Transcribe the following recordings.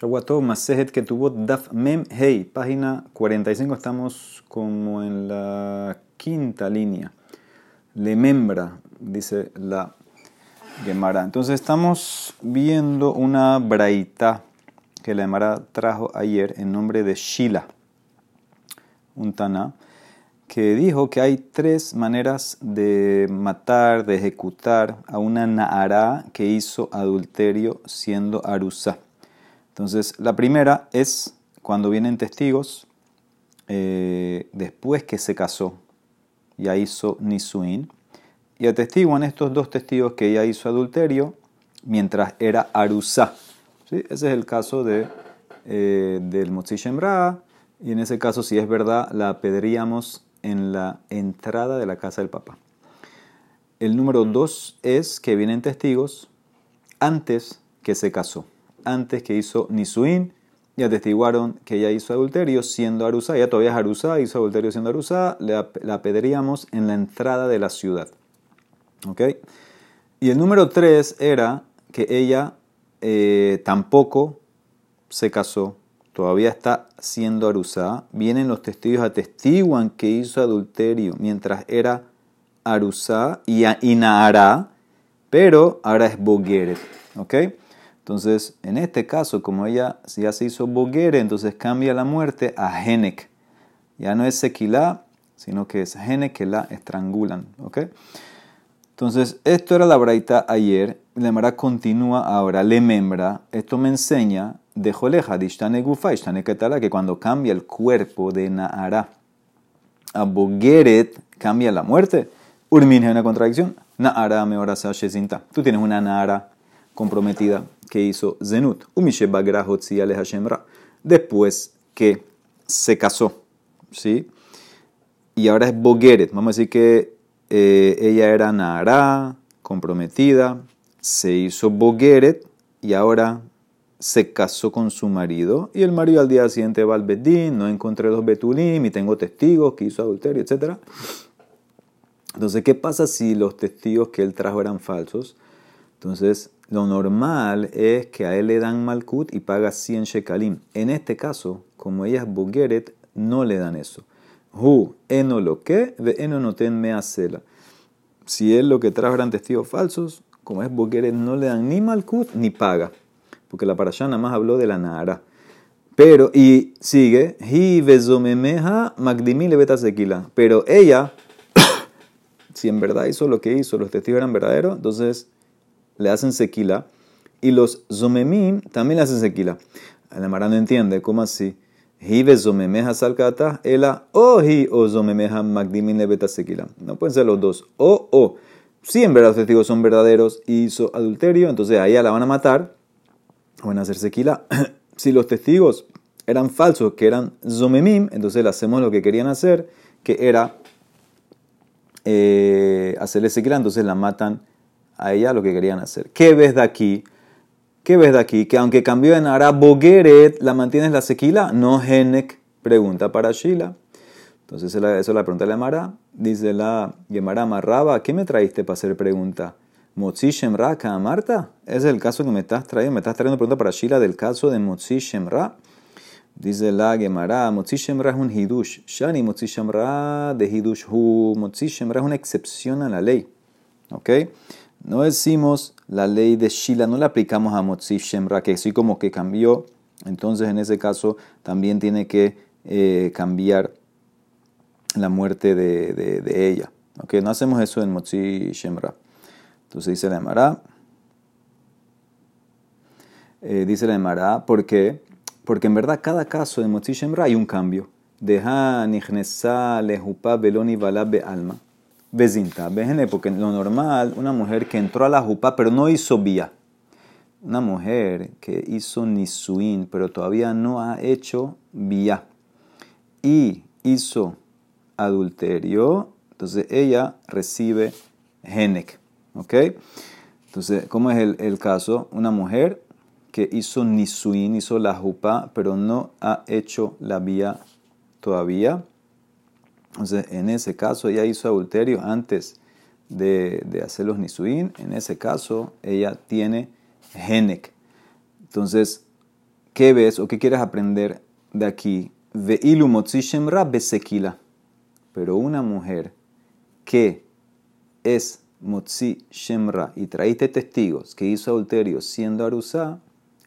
Que tuvo Daf Mem Hey, página 45, estamos como en la quinta línea. Le membra, dice la Gemara. Entonces estamos viendo una braita que la Gemara trajo ayer en nombre de Shila, un Tana, que dijo que hay tres maneras de matar, de ejecutar a una Naara que hizo adulterio siendo Arusa. Entonces, la primera es cuando vienen testigos eh, después que se casó, ya hizo Nisuin, y atestiguan estos dos testigos que ella hizo adulterio mientras era Arusa. ¿Sí? Ese es el caso de, eh, del Motzi y en ese caso, si es verdad, la apedríamos en la entrada de la casa del papá. El número dos es que vienen testigos antes que se casó antes que hizo Nisuin y atestiguaron que ella hizo adulterio siendo Arusá. Ya todavía es Arusá, hizo adulterio siendo Arusá, la pediríamos en la entrada de la ciudad. ¿Ok? Y el número tres era que ella eh, tampoco se casó, todavía está siendo Arusá. Vienen los testigos, atestiguan que hizo adulterio mientras era Arusá y, y pero ahora es Bogueret. ¿Ok? Entonces, en este caso, como ella ya se hizo boguere, entonces cambia la muerte a Genek. Ya no es Sequilá, sino que es Genek que la estrangulan. Entonces, esto era la braita ayer. La mara continúa ahora. Le membra. Esto me enseña de Joleja, de Ishtane Gufa, Ketala, que cuando cambia el cuerpo de Naara a Bogueret, cambia la muerte. Urmin es una contradicción. Naara me ora Tú tienes una Naara comprometida que hizo Zenut. Después que se casó, ¿sí? Y ahora es Bogeret. Vamos a decir que eh, ella era Nara, comprometida, se hizo Bogeret y ahora se casó con su marido. Y el marido al día siguiente va al Bedín, no encontré los Betulim y tengo testigos que hizo adulterio, etc. Entonces, ¿qué pasa si los testigos que él trajo eran falsos? Entonces, lo normal es que a él le dan malkut y paga 100 shekalim. En este caso, como ella es bogeret, no le dan eso. Hu, eno lo que, ve eno no ten me acela. Si él lo que trajo eran testigos falsos, como es bogeret, no le dan ni malkut ni paga. Porque la parashá nada más habló de la nara. Pero, y sigue, hi vezomemeja magdimi. Pero ella, si en verdad hizo lo que hizo, los testigos eran verdaderos, entonces le hacen sequila y los zomemim también le hacen sequila. La Mara no entiende, ¿cómo así? Hive zomemeja salcata, ela o hi o zomemeja magdimin lebeta sequila. No pueden ser los dos. O o. Si en verdad los testigos son verdaderos y hizo adulterio, entonces a ella la van a matar van a hacer sequila. si los testigos eran falsos, que eran zomemim, entonces le hacemos lo que querían hacer, que era eh, hacerle sequila, entonces la matan a ella lo que querían hacer. ¿Qué ves de aquí? ¿Qué ves de aquí? Que aunque cambió en Ara Bogueret, ¿la mantienes la sequila? No, Genek. Pregunta para Shila. Entonces eso es la pregunta de la Mara. Dice la Gemara Marraba, ¿qué me traíste para hacer pregunta? Motzi Shemra Marta. Es el caso que me estás trayendo. Me estás trayendo pregunta para Shila del caso de Motzi Shemra. Dice la Gemara, Motzi Shemra es un hidush. Shani Motzi Shemra de hidush hu. Shemra es una excepción a la ley. ¿Ok? No decimos la ley de Shila, no la aplicamos a Motzif Shemra, que así como que cambió, entonces en ese caso también tiene que eh, cambiar la muerte de, ella. ¿Okay? No hacemos eso en Motzif Shemra. Entonces dice la Emara, eh, dice la Emara, ¿por qué? Porque en verdad cada caso de Motzif Shemra hay un cambio. Deja nijnesa lejupa beloni be alma. Bezinta, porque lo normal, una mujer que entró a la jupa pero no hizo vía. Una mujer que hizo nisuin pero todavía no ha hecho vía. Y hizo adulterio, entonces ella recibe genek. ¿Ok? Entonces, ¿cómo es el, el caso? Una mujer que hizo nisuin, hizo la jupa, pero no ha hecho la vía todavía entonces, en ese caso, ella hizo adulterio antes de, de hacer los nisuin. En ese caso, ella tiene genek. Entonces, ¿qué ves o qué quieres aprender de aquí? Pero una mujer que es motzi shemra y traíste testigos que hizo adulterio siendo arusá,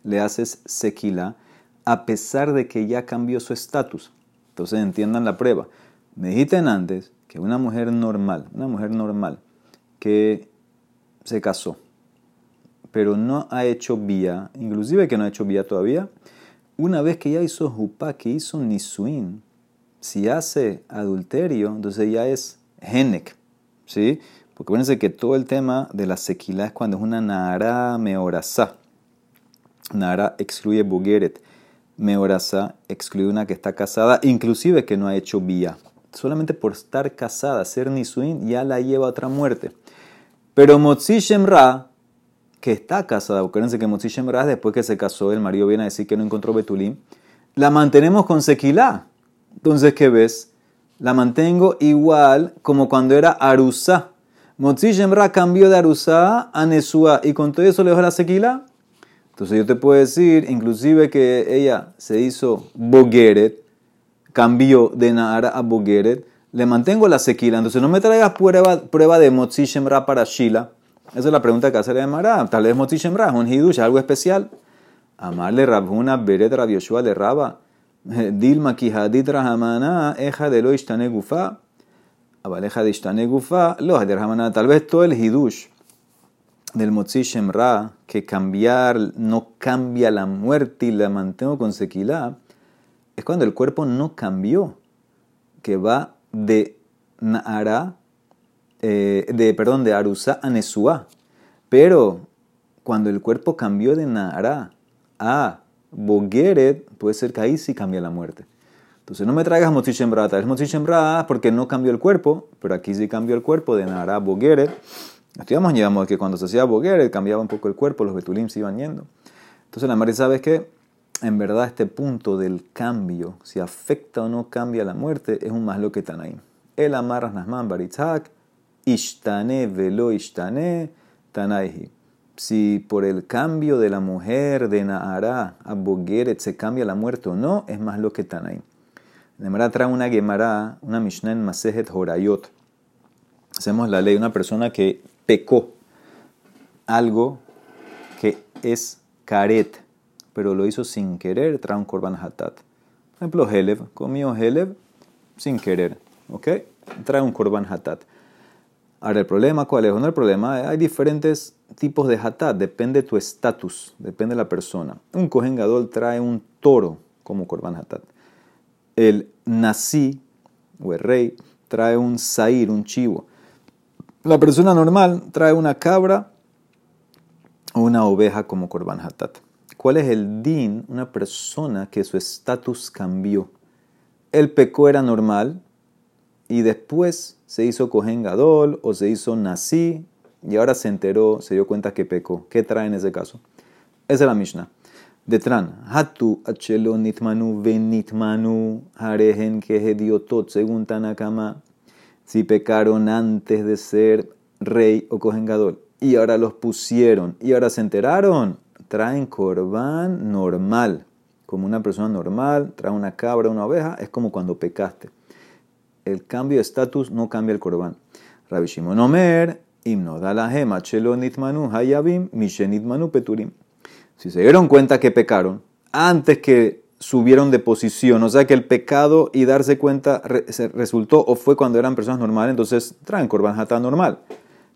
le haces sequila a pesar de que ya cambió su estatus. Entonces entiendan la prueba. Me dijiste antes que una mujer normal, una mujer normal que se casó, pero no ha hecho vía, inclusive que no ha hecho vía todavía, una vez que ya hizo jupá, que hizo nisuin, si hace adulterio, entonces ya es genek, ¿sí? Porque acuérdense que todo el tema de la sequila es cuando es una nara meorasá. Nara excluye bugeret. Meorasá excluye una que está casada, inclusive que no ha hecho vía. Solamente por estar casada, ser nisuin, ya la lleva a otra muerte. Pero Motzi Shemra, que está casada, acuérdense que Motzi Shemra, después que se casó, el marido viene a decir que no encontró Betulim, la mantenemos con sequilá. Entonces, ¿qué ves? La mantengo igual como cuando era Arusa. Motzi Shemra cambió de Arusa a Nesua y con todo eso le dejó la sequila. Entonces yo te puedo decir, inclusive que ella se hizo Bogeret, cambió de Nahara a Bogeret, le mantengo la sequila. Entonces no me traigas prueba, de Motzi Shemra para Shila. Esa es la pregunta que hace la Mara. Tal vez Motzi Shemra es un hidush, algo especial. Amarle Rabhuna Beret Rab Yoshua le Raba. Dilma Kihadit Rahamana, Eja de lo Ishtane Gufa. Abaleja de Ishtane Gufa, lo de Rahamana. Tal vez todo el hidush del Motzi Shemra, que cambiar no cambia la muerte y la mantengo con sequila, es cuando el cuerpo no cambió, que va de Naara, eh, de, perdón, de Arusa a Nesua. Pero cuando el cuerpo cambió de Naara a Bogeret, puede ser que ahí sí cambia la muerte. Entonces no me traigas traes Motzi Shemra porque no cambió el cuerpo, pero aquí sí cambió el cuerpo de Naara a Bogeret. Estudiamos, llevamos que cuando se hacía Bogeret cambiaba un poco el cuerpo, los betulim se iban yendo. Entonces la madre sabe que en verdad este punto del cambio, si afecta o no cambia la muerte, es un más lo que ahí. El amarras nasman baritzak, ishtane velo ishtane tanaihi. Si por el cambio de la mujer de Naara a Bogeret se cambia la muerte o no, es más lo que. De verdad trae una Gemara, una Mishnah en Masejet Horayot. Hacemos la ley, una persona que pecó algo que es caret, pero lo hizo sin querer, trae un korban hatat. Por ejemplo, Helev, comió Helev sin querer, ¿ok? Trae un korban hatat. Ahora, el problema, ¿cuál es? No, el problema, hay diferentes tipos de hatat, depende de tu estatus, depende de la persona. Un Kohen trae un toro como korban hatat. El nasi, o el rey, trae un sair, un chivo. La persona normal trae una cabra o una oveja como korban hatat. ¿Cuál es el din? Una persona que su estatus cambió. El pecó era normal y después se hizo cohen gadol o se hizo nasi y ahora se enteró, se dio cuenta que pecó. ¿Qué trae en ese caso? Esa es la Mishnah. Detran, hatu achelo nitmanu venitmanu harehen kehediotot, según Tanakama si pecaron antes de ser rey o cojengador y ahora los pusieron y ahora se enteraron, traen corbán normal. Como una persona normal, trae una cabra, una oveja, es como cuando pecaste. El cambio de estatus no cambia el corbán. Rabbi Shimon Omer, himno gema chelo nitmanu hayabim, mishenitmanu peturim. Si se dieron cuenta que pecaron, antes que subieron de posición. O sea que el pecado y darse cuenta resultó o fue cuando eran personas normales, entonces traen Corban normal.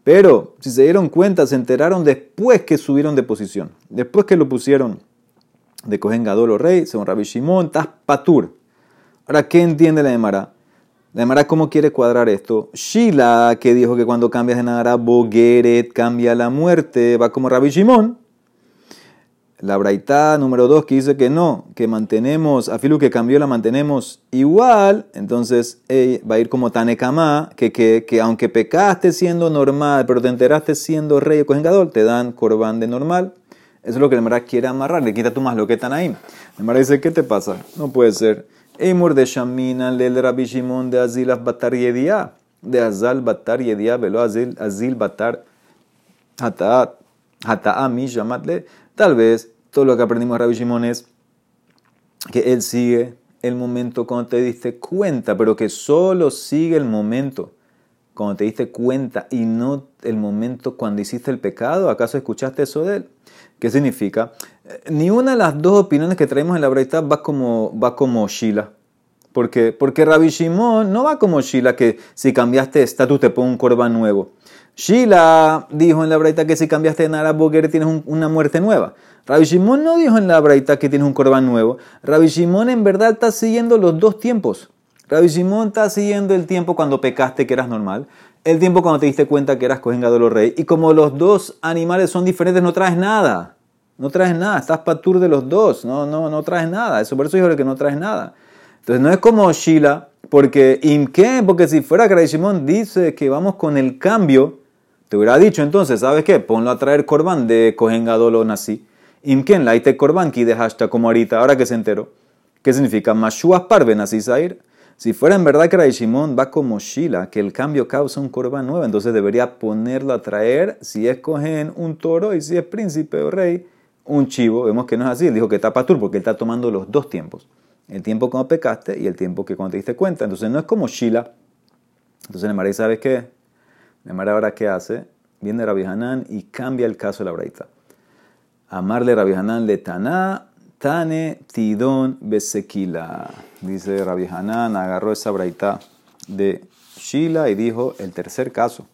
Pero si se dieron cuenta, se enteraron después que subieron de posición, después que lo pusieron de Cohen Gadol rey, según Rabbi Shimon, tas patur. Ahora, ¿qué entiende la Emara? La Emara, ¿cómo quiere cuadrar esto? Shila, que dijo que cuando cambias de Nagara, Bogeret cambia la muerte, va como Rabbi Shimon. La braita número 2 que dice que no, que mantenemos, a Filu que cambió la mantenemos igual, entonces va a ir como Tanekama, que, que, que, aunque pecaste siendo normal, pero te enteraste siendo rey o cojengador, te dan corbán de normal. Eso es lo que el Mara quiere amarrar, le quita tú más lo que están ahí. El Mara dice, ¿qué te pasa? No puede ser. Eimur de Shamina, Lel Rabbi Shimon de Azil Batar Yedia, de Azal Batar Yedia, velo Azil, Batar Hataat, Hataami, llamadle Tal vez todo lo que aprendimos de Rabbi Shimon es que él sigue el momento cuando te diste cuenta, pero que solo sigue el momento cuando te diste cuenta y no el momento cuando hiciste el pecado. ¿Acaso escuchaste eso de él? ¿Qué significa? Eh, ni una de las dos opiniones que traemos en la Braita va como, va como Shila. Porque, porque Rabbi Shimon no va como Shila, que si cambiaste de estatus te pone un corban nuevo. Shila dijo en la Braita que si cambiaste de Nara Boguer tienes una muerte nueva. Rabbi Shimon no dijo en la Braita que tienes un corban nuevo. Rabbi Shimon en verdad está siguiendo los dos tiempos. Rabbi Shimon está siguiendo el tiempo cuando pecaste que eras normal, el tiempo cuando te diste cuenta que eras cohen los rey. Y como los dos animales son diferentes, no traes nada. No traes nada, estás patur de los dos, no, no, no traes nada. Eso por eso dijo que no traes nada. Entonces no es como Shila, porque qué? Porque si fuera que Shimon dice que vamos con el cambio, te hubiera dicho entonces, ¿sabes qué? Ponlo a traer Corban de Cohen Gadol Nasi. Imken, de hashtag como ahorita, ahora que se enteró. ¿Qué significa? Mashuas parven así sair. Si fuera en verdad que Shimon va como Shila, que el cambio causa un corban nuevo, entonces debería ponerlo a traer, si es Cohen, un toro, y si es príncipe o rey, un chivo. Vemos que no es así. Dijo que está patur porque él está tomando los dos tiempos. El tiempo cuando pecaste y el tiempo que cuando te diste cuenta. Entonces no es como Shila. Entonces Nemara, ¿sabes qué? Nemara ahora qué hace? Viene Rabbi Hanan y cambia el caso de la braita. Amarle Rabbi Hanan le taná, tane tidón besequila. Dice Rabbi Hanan, agarró esa braita de Shila y dijo el tercer caso,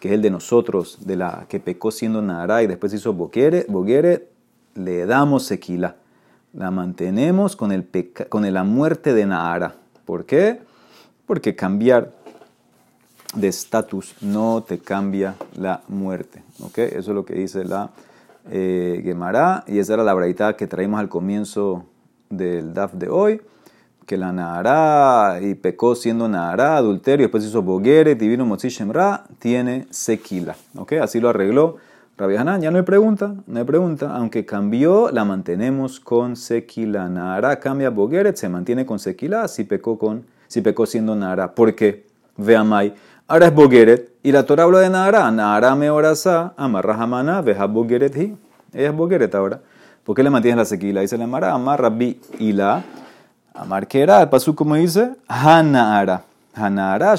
que es el de nosotros, de la que pecó siendo Nara y después hizo Boguere, Boguere le damos sequila la mantenemos con, el con la muerte de Nahara. ¿Por qué? Porque cambiar de estatus no te cambia la muerte. ¿ok? Eso es lo que dice la eh, y esa era la braita que traímos al comienzo del DAF de hoy, que la Nahara y pecó siendo Nahara, adulterio, después hizo Boguere, divino Motzi Shemra, tiene sequila. ¿ok? Así lo arregló Rabbi Hanan, ya no hay pregunta, no hay pregunta. Aunque cambió, la mantenemos con sequila. Nara cambia Bogeret, se mantiene con sequila si pecó, con, si pecó siendo Nara. ¿Por qué? Veamai. Ahora es Bogeret y la Torah habla de Nara. Nara me orasa, amarra jamana, veja Bogeret hi. Ella es Bogeret ahora. ¿Por qué le mantienes la sequila? Dice la Mara, amarra bi y la. Amar que el paso como dice, Hanara. Hanara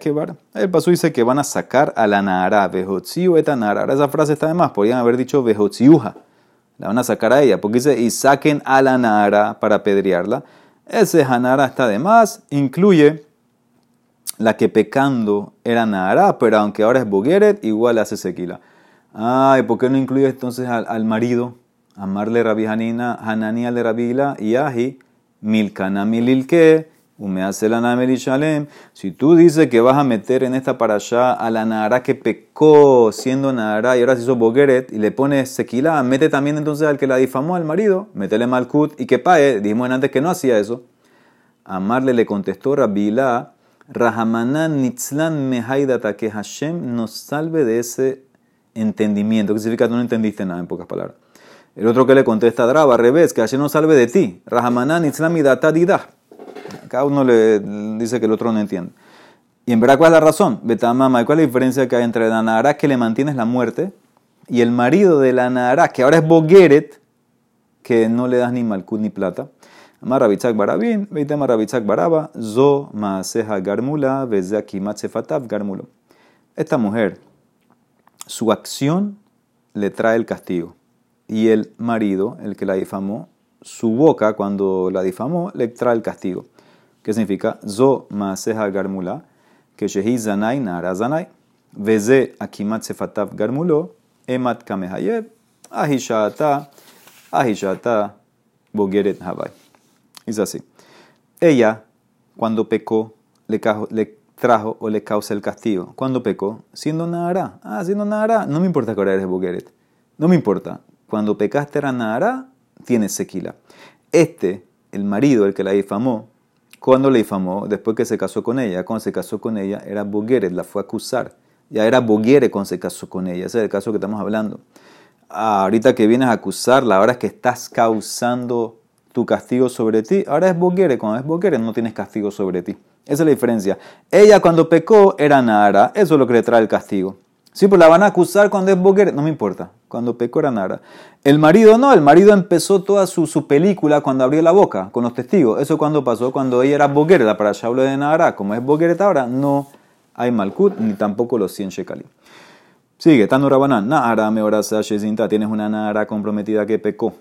Kebar. El paso dice que van a sacar a la Nahara, Vejotziu eta Nahara. Esa frase está de más, podrían haber dicho Vejotziuja. La van a sacar a ella, porque dice y saquen a la Nahara para apedrearla. Ese Hanara está de más, incluye la que pecando era Nahara, pero aunque ahora es Bogeret, igual hace sequila. Ay, ¿por qué no incluye entonces al, marido? Amarle Rabbi Hanina, Hanani al de Rabila y Ahi, Milkana Mililke Shalem. Si tú dices que vas a meter en esta para allá a la Nahara que pecó siendo Nahara y ahora se hizo Bogeret y le pones Sequila, mete también entonces al que la difamó al marido, métele Malkut y que pague. Dijimos antes que no hacía eso. Amarle le contestó Rabila, Rahamanan Nitzlan Mehaidata, que Hashem nos salve de ese entendimiento. ¿Qué significa? Tú no entendiste nada en pocas palabras. El otro que le contesta a Draba, al revés, que Hashem nos salve de ti. Rahamanan Nitzlan Midata Didah cada uno le dice que el otro no entiende. Y en verdad, ¿cuál es la razón? Betamama, ¿cuál es la diferencia que hay entre la Nahara que le mantienes la muerte y el marido de la Nahara, que ahora es Bogueret, que no le das ni malkut ni plata? Amar Barabin, Beitama Baraba, Zo Maaseja Garmula, Garmulo. Esta mujer, su acción le trae el castigo. Y el marido, el que la difamó, su boca, cuando la difamó, le trae el castigo. ¿Qué significa? Zo maaseha garmula, que shehi zanai nara zanai. Veze akimat sefatav garmulo, emat kamehayev, ahishata, ahishata, bogeret havai. Es así. Ella, cuando pecó, le, trajo o le causa el castigo. Cuando pecó, siendo nara. Ah, siendo nara. No me importa que ahora eres bogeret. No me importa. Cuando pecaste era nara, tienes sequila. Este, el marido, el que la difamó, cuando le difamó, después que se casó con ella, cuando se casó con ella, era Bogueret, la fue a acusar. Ya era Bogueret cuando se casó con ella. Ese es el caso que estamos hablando. Ah, ahorita que vienes a acusarla, ahora es que estás causando tu castigo sobre ti. Ahora es Bogueret. Cuando es Bogueret no tienes castigo sobre ti. Esa es la diferencia. Ella cuando pecó era Nara. Eso es lo que le trae el castigo. Sí, pues la van a acusar cuando es boquer, no me importa, cuando pecó era Nara. El marido no, el marido empezó toda su, su, película cuando abrió la boca con los testigos. Eso cuando pasó, cuando ella era boquer, la para hablo de Nara, como es boquer ahora, no hay malkut ni tampoco los 100 shekalim. Sigue, Tanura Banán, Nara me Shezinta, tienes una Nara comprometida que pecó.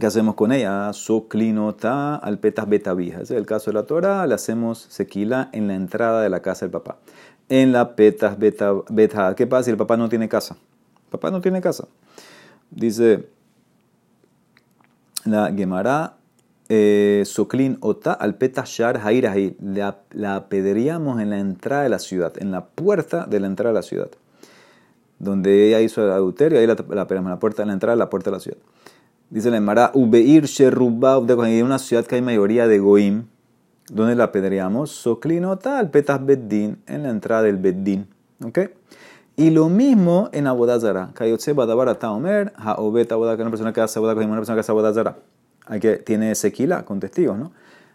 ¿Qué hacemos con ella? Soclinota al petas betavija. Ese es el caso de la Torah. Le hacemos sequila en la entrada de la casa del papá. En la petas beta, ¿Qué pasa si el papá no tiene casa? El papá no tiene casa. Dice la Gemara, eh, Soclin ota al petas shar. La, la en la entrada de la ciudad, en la puerta de la entrada de la ciudad. Donde ella hizo el adulterio, ahí la, la, la puerta de la entrada, la puerta de la ciudad. Dice la Emara, Ubeir Sherubab, de una ciudad que hay mayoría de Goim, donde la apedreamos, Soclinota al Petas Beddin, en la entrada del Beddin. ¿Ok? Y lo mismo en Abodazara. Kayotse Badabara Taomer, Haobet Abodazara, una persona que hace Abodazara, una persona que hace Abodazara. Hay que, tiene sequila con testigos, ¿no?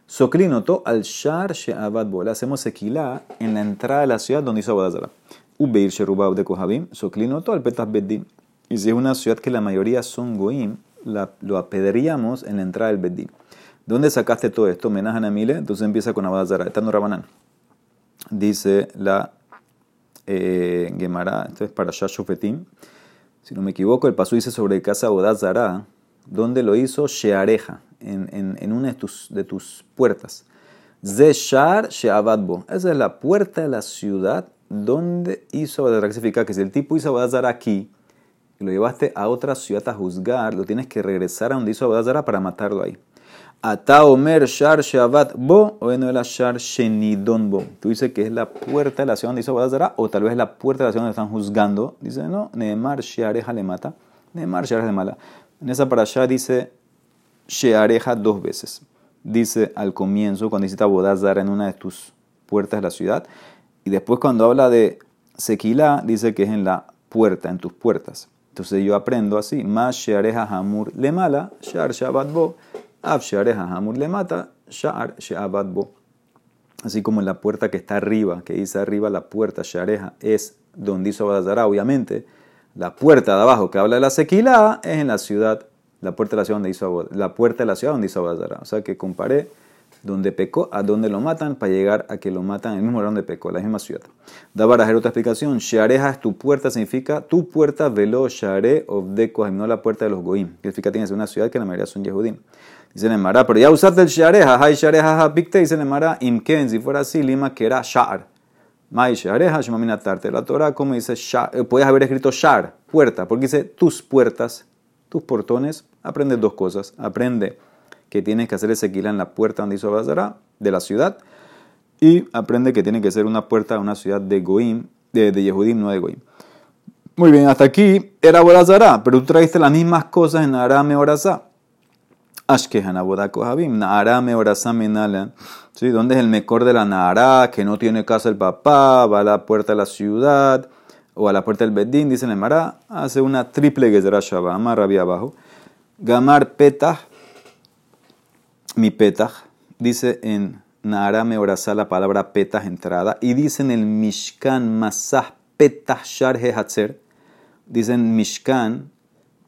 Soclinoto al Shar She'abad Le hacemos sequila en la entrada de la ciudad donde hizo Abodazara. Ubeir Sherubab de Kohabim, Soclinoto al Petas Beddin. Y si es una ciudad que la mayoría son Goim, lo apedreamos en la entrada del Bedín. ¿Dónde sacaste todo esto? Menajan a Mile. Entonces empieza con Abadazara. Estando Rabanán. Dice la eh, Gemara, esto es para Shashofetim. Si no me equivoco, el paso dice sobre casa Abadazara. ¿Dónde lo hizo? Sheareja, en, en, una de tus, de tus puertas. Zeshar Sheabadbo. Esa es la puerta de la ciudad donde hizo Abadazara. ¿Qué significa? Que si el tipo hizo Abadazara aquí, y lo llevaste a otra ciudad a juzgar, lo tienes que regresar a donde hizo Abodazara para matarlo ahí. Ata Omer Shar Shabat Bo o no Shar Shenidon Bo. Tú dices que es la puerta de la ciudad donde hizo Abodazara o tal vez la puerta de la ciudad donde están juzgando. Dice, no, Neemar Sheareja le mata. Neemar Sheareja le mala. En esa para allá dice Sheareja dos veces. Dice al comienzo, cuando hiciste Abodazara en una de tus puertas de la ciudad. Y después cuando habla de Sequila, dice que es en la puerta, en tus puertas. Entonces yo aprendo así, más sheareja hamur le mala, shar shabat bo, ab sheareja hamur le mata, shar shabat bo. Así como en la puerta que está arriba, que dice arriba la puerta, shareja, es donde hizo Abadazara, obviamente. La puerta de abajo que habla de la sequila es en la ciudad, la puerta de la ciudad donde hizo la puerta de la ciudad donde hizo Abadazara. O sea que comparé donde pecó, a donde lo matan, para llegar a que lo matan en el mismo lugar donde pecó, la misma ciudad. Da para hacer otra explicación. Shareja es tu puerta, significa tu puerta, velo, share, obdeco, no la puerta de los goim. Que significa tienes una ciudad que la mayoría son yehudim. Dice Nemara, pero ya usaste el shareja, hay shareja, hapikte, dice Nemara, imken, si fuera así, lima que era shar. Mai shareja, tarte. La Torah, como dice, eh, puedes haber escrito shar, puerta, porque dice tus puertas, tus portones. Aprende dos cosas. Aprende que tienes que hacer ese sequila en la puerta donde hizo Abazara, de la ciudad. Y aprende que tiene que ser una puerta de una ciudad de Goim, de, Yehudim, no de Goim. Muy bien, hasta aquí era Borazara, pero tú trajiste las mismas cosas en Arame Orazá. Ashkehan Habim, Naarame Orazá Menalan. ¿Sí? ¿Dónde es el mejor de la Naara? Que no tiene casa el papá, va a la puerta de la ciudad o a la puerta del Bedín, dice el Mará, hace una triple Gezerah Shabbat, amarra abajo. Gamar Petah mi petah, dice en Nahara Meorasa la palabra petah entrada, y dice en el Mishkan Masah petah shar hatzer, dice en Mishkan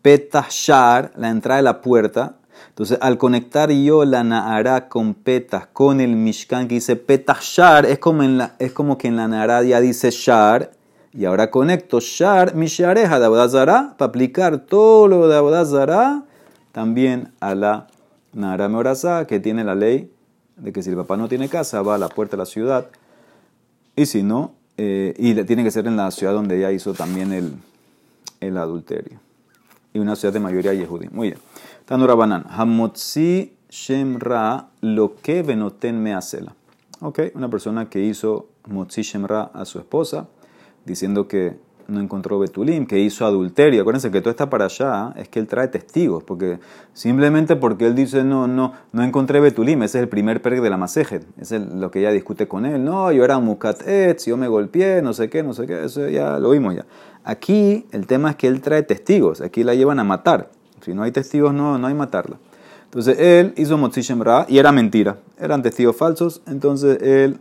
petah shar, la entrada de la puerta. Entonces, al conectar yo la Nahara con petah, con el Mishkan que dice petah shar, es como, en la, es como que en la Nahara ya dice shar, y ahora conecto shar mishareja de Abodazara para aplicar todo lo de Abodazara también a la Nara Meorazá, que tiene la ley de que si el papá no tiene casa, va a la puerta de la ciudad. Y si no, eh, y tiene que ser en la ciudad donde ella hizo también el, el adulterio. Y una ciudad de mayoría yehudí. Muy bien. Tanura Banan. Hamotzi Shemra lo que venoten me acela. Ok, una persona que hizo Motzi Shemra a su esposa, diciendo que no encontró Betulim, que hizo adulterio. Acuérdense que todo está para allá, es que él trae testigos, porque simplemente porque él dice, no, no, no encontré Betulim, ese es el primer perk de la Masejet, es lo que ella discute con él. No, yo era Mukat si yo me golpeé, no sé qué, no sé qué, eso ya lo vimos ya. Aquí el tema es que él trae testigos, aquí la llevan a matar. Si no hay testigos, no, no hay matarla. Entonces él hizo Motzi Shemra y era mentira, eran testigos falsos, entonces él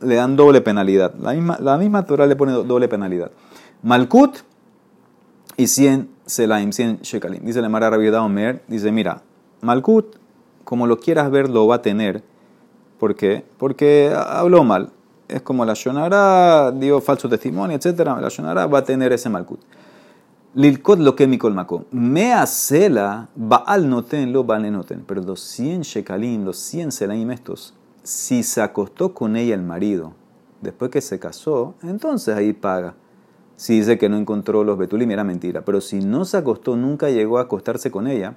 le dan doble penalidad. La misma, la misma Torah le pone doble penalidad. Malkut y 100 Selaim, 100 Shekalim. Dice la Mara Rabiedad Omer, dice, mira, Malkut, como lo quieras ver, lo va a tener. ¿Por qué? Porque habló mal. Es como la Shonara, dio falso testimonio, etc. La Shonara va a tener ese Malkut. Lilkot lo que mi colmaco. Mea cela, Baal noten, lo Baal noten. Pero los 100 Shekalim, los 100 Selaim estos, si se acostó con ella el marido, después que se casó, entonces ahí paga. Si dice que no encontró los betulim, era mentira. Pero si no se acostó, nunca llegó a acostarse con ella,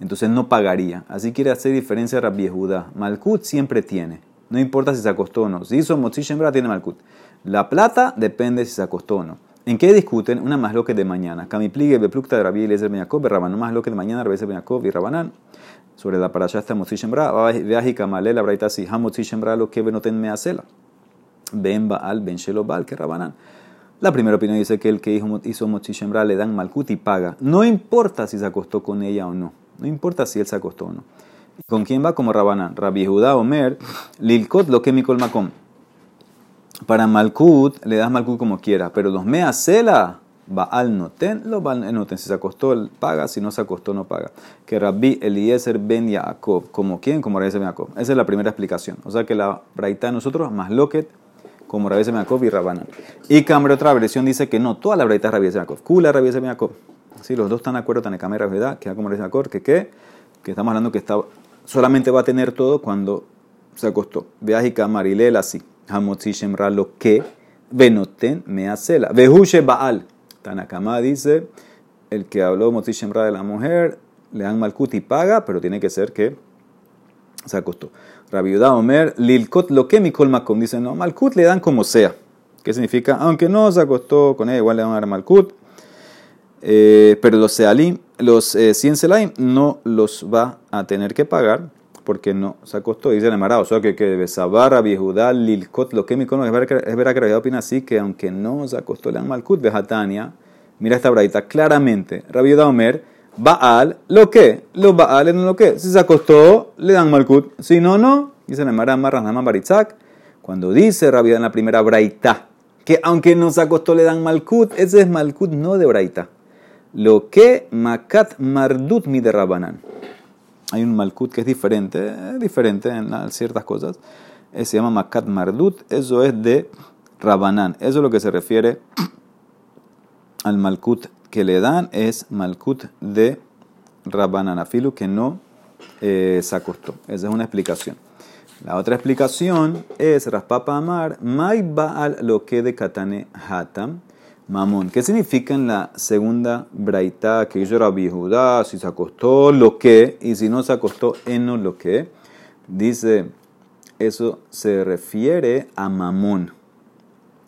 entonces no pagaría. Así quiere hacer diferencia Rabbi Judá. Malkut siempre tiene. No importa si se acostó o no. Si hizo Motzi Shembra, tiene Malkut. La plata depende si se acostó o no. ¿En qué discuten? Una más que de mañana. Kamipligue, Beplukta de Rabbi Eliezer Ben Rabanán, más que de mañana, Rabbi Ben y Rabanán. Sobre la parasha está Motzi Shembra, Veaji Kamale, la braita si, Hamotzi Shembra, lo que benoten me acela. Ben Baal, Ben Shelo Baal, que Rabanán. La primera opinión dice que el que hizo Motzi Shembra le dan Malkut y paga. No importa si se acostó con ella o no. No importa si él se acostó o no. ¿Con quién va? Como Rabanán. Rabbi Judá Omer, Lilkot lo que mi colmacom. Para Malkut le das Malkut como quiera, pero los mea cela, Baal noten, lo Baal noten. Si se acostó, paga, si no se acostó, no paga. Que Rabbi Eliezer ben Yaakov, ¿como quién? Como Rabbi ben Yaakov. Esa es la primera explicación. O sea que la braita de nosotros, más loquet, como Rabbi Yaakov y Rabanán. Y Cambre, otra versión, dice que no, toda la braita es Rabbi Yaakov. Kula Rabbi Yaakov. Sí, los dos están de acuerdo, Tanekame y verdad, que como Rabbi Yaakov, que qué, que estamos hablando que está, solamente va a tener todo cuando se acostó. Veas y Camarilel así. Hamotzi Shemra lo que Benoten me acela. Vehushe Baal. Tanakama dice, el que habló Motzi Shemra de la mujer, le dan Malkut y paga, pero tiene que ser que se acostó. Rabiudá Omer, Lilkot lo que mi colmacom. Dice, no, Malkut le dan como sea. ¿Qué significa? Aunque no se acostó con ella, igual le van a dar Malkut. Eh, pero los Sealim, los eh, 100 Selaim, no los va a tener que pagar porque no se acostó. Dice el Emara, o sea que, que Besabar, Judá, Lilkot, lo que mi que, es verdad que opina así, que aunque no se acostó, dan Malkut, Bejatania. Mira esta braita, claramente, Rabbi Omer, Baal, lo que, los Baal en lo que, si se acostó, le dan Malkut, si no, no. Dice el Emara, Marras Naman Baritzak, cuando dice Rabbi en la primera braita, que aunque no se acostó, le dan Malkut, ese es Malkut no de braita. Lo que Makat Mardut mi de Rabanan hay un Malkut que es diferente, es diferente en ciertas cosas. Eh, se llama Makat Mardut, eso es de Rabanán. Eso es lo que se refiere al Malkut que le dan, es Malkut de Rabanán, afilu que no eh, se acostó. Esa es una explicación. La otra explicación es Raspapa Amar, Mai Baal lo que de Katane Hatam mamón. ¿Qué significa en la segunda braita que hizo Rabbi Judá? Si se acostó, lo que, y si no se acostó, eno lo que. Dice, eso se refiere a mamón.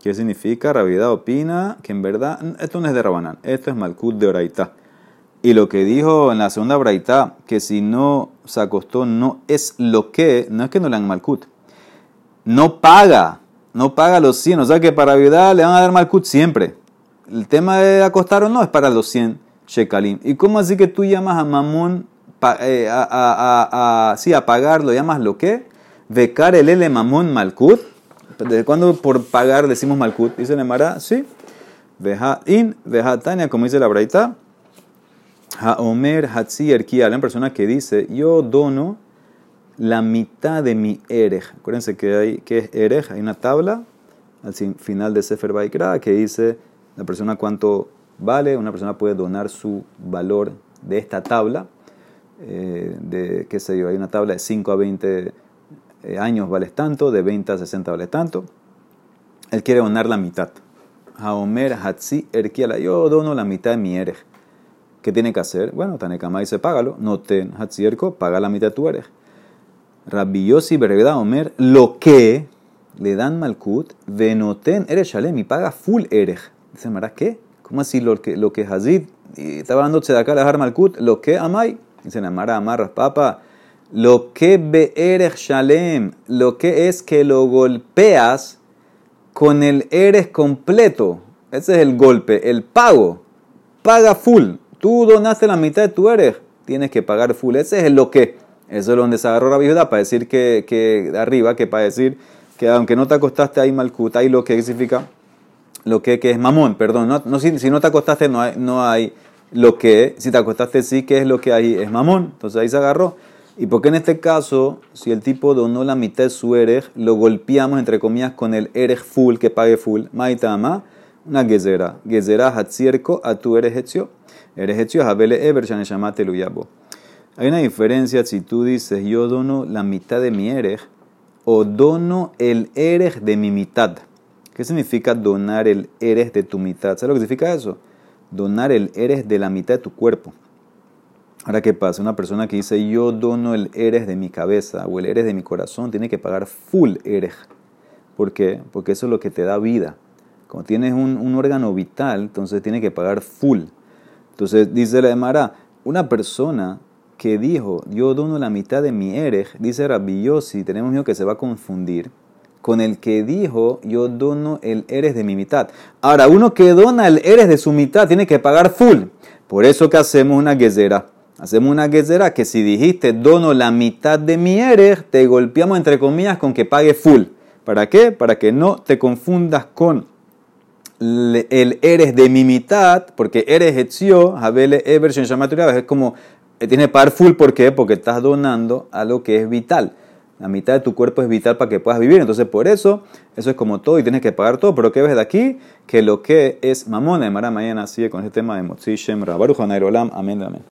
¿Qué significa? Rabiedad opina que en verdad esto no es de Rabanán, esto es Malkut de Braita. Y lo que dijo en la segunda Braita, que si no se acostó, no es lo que, no es que no le dan Malkut, no paga, no paga los 100, o sea que para Rabiedad le van a dar Malkut siempre el tema de acostar o no es para los 100 shekalim. ¿Y cómo así que tú llamas a mamón, eh, a, a, a, sí, a pagar, lo llamas lo que? Becar el ele mamón malkut. ¿Desde cuándo por pagar decimos malkut? Dice Nemara, sí. Veja in, veja tania, como dice la braita. Ha omer hatzi erkia, la persona que dice, yo dono la mitad de mi erej. Acuérdense que, hay, que es erej, hay una tabla al final de Sefer Baikra que dice la persona cuánto vale, una persona puede donar su valor de esta tabla, eh, de qué sé yo, hay una tabla de 5 a 20 eh, años vales tanto, de 20 a 60 vale tanto. Él quiere donar la mitad. Haomer Hatzi Erkiala, yo dono la mitad de mi erej. ¿Qué tiene que hacer? Bueno, Tanekama dice, págalo. No ten Hatzi Erko, paga la mitad de tu erej. Rabbi Yossi Omer, lo que le dan Malkut, venoten Erej Shalem y paga full erej. Dice ¿qué? ¿Cómo así lo que, lo que Hazid estaba dando acá la Malkut? Lo que Amay. Dice Mara, amarras, papa. Lo que Be'erech Shalem, lo que es que lo golpeas con el eres completo. Ese es el golpe, el pago. Paga full. Tú donaste la mitad de tu eres, tienes que pagar full. Ese es lo que. Eso es donde se agarró la viuda para decir que, que arriba, que para decir que aunque no te acostaste hay malkut, hay lo que significa lo que, que es mamón, perdón, no, no si, si, no te acostaste no hay, no hay lo que, si te acostaste sí que es lo que hay, es mamón, entonces ahí se agarró. ¿Y por qué en este caso, si el tipo donó la mitad de su erej, lo golpeamos entre comillas con el erej full, que pague full, maitama, una gezera, gezera hatzierko a tu erej etzio, erej etzio habele ever llamate luyabo. Hay una diferencia si tú dices yo dono la mitad de mi erej o dono el erej de mi mitad. ¿Qué significa donar el eres de tu mitad? ¿Sabes lo que significa eso? Donar el eres de la mitad de tu cuerpo. Ahora, ¿qué pasa? Una persona que dice yo dono el eres de mi cabeza o el eres de mi corazón tiene que pagar full eres. ¿Por qué? Porque eso es lo que te da vida. Cuando tienes un, órgano vital, entonces tiene que pagar full. Entonces dice la Emara, una persona que dijo yo dono la mitad de mi eres, dice Rabbi Yossi, tenemos miedo que se va a confundir con el que dijo, yo dono el eres de mi mitad. Ahora, uno que dona el eres de su mitad tiene que pagar full. Por eso que hacemos una guesera. Hacemos una guesera que si dijiste, dono la mitad de mi eres, te golpeamos entre comillas con que pague full. ¿Para qué? Para que no te confundas con el eres de mi mitad, porque eres etzio, habele eversion es como, eh, tiene que pagar full, ¿por qué? Porque estás donando a lo que es vital. La mitad de tu cuerpo es vital para que puedas vivir. Entonces, por eso, eso es como todo y tienes que pagar todo. Pero ¿qué ves de aquí? Que lo que es mamón, de mañana sigue con este tema de Motzi Shem Amén, amén.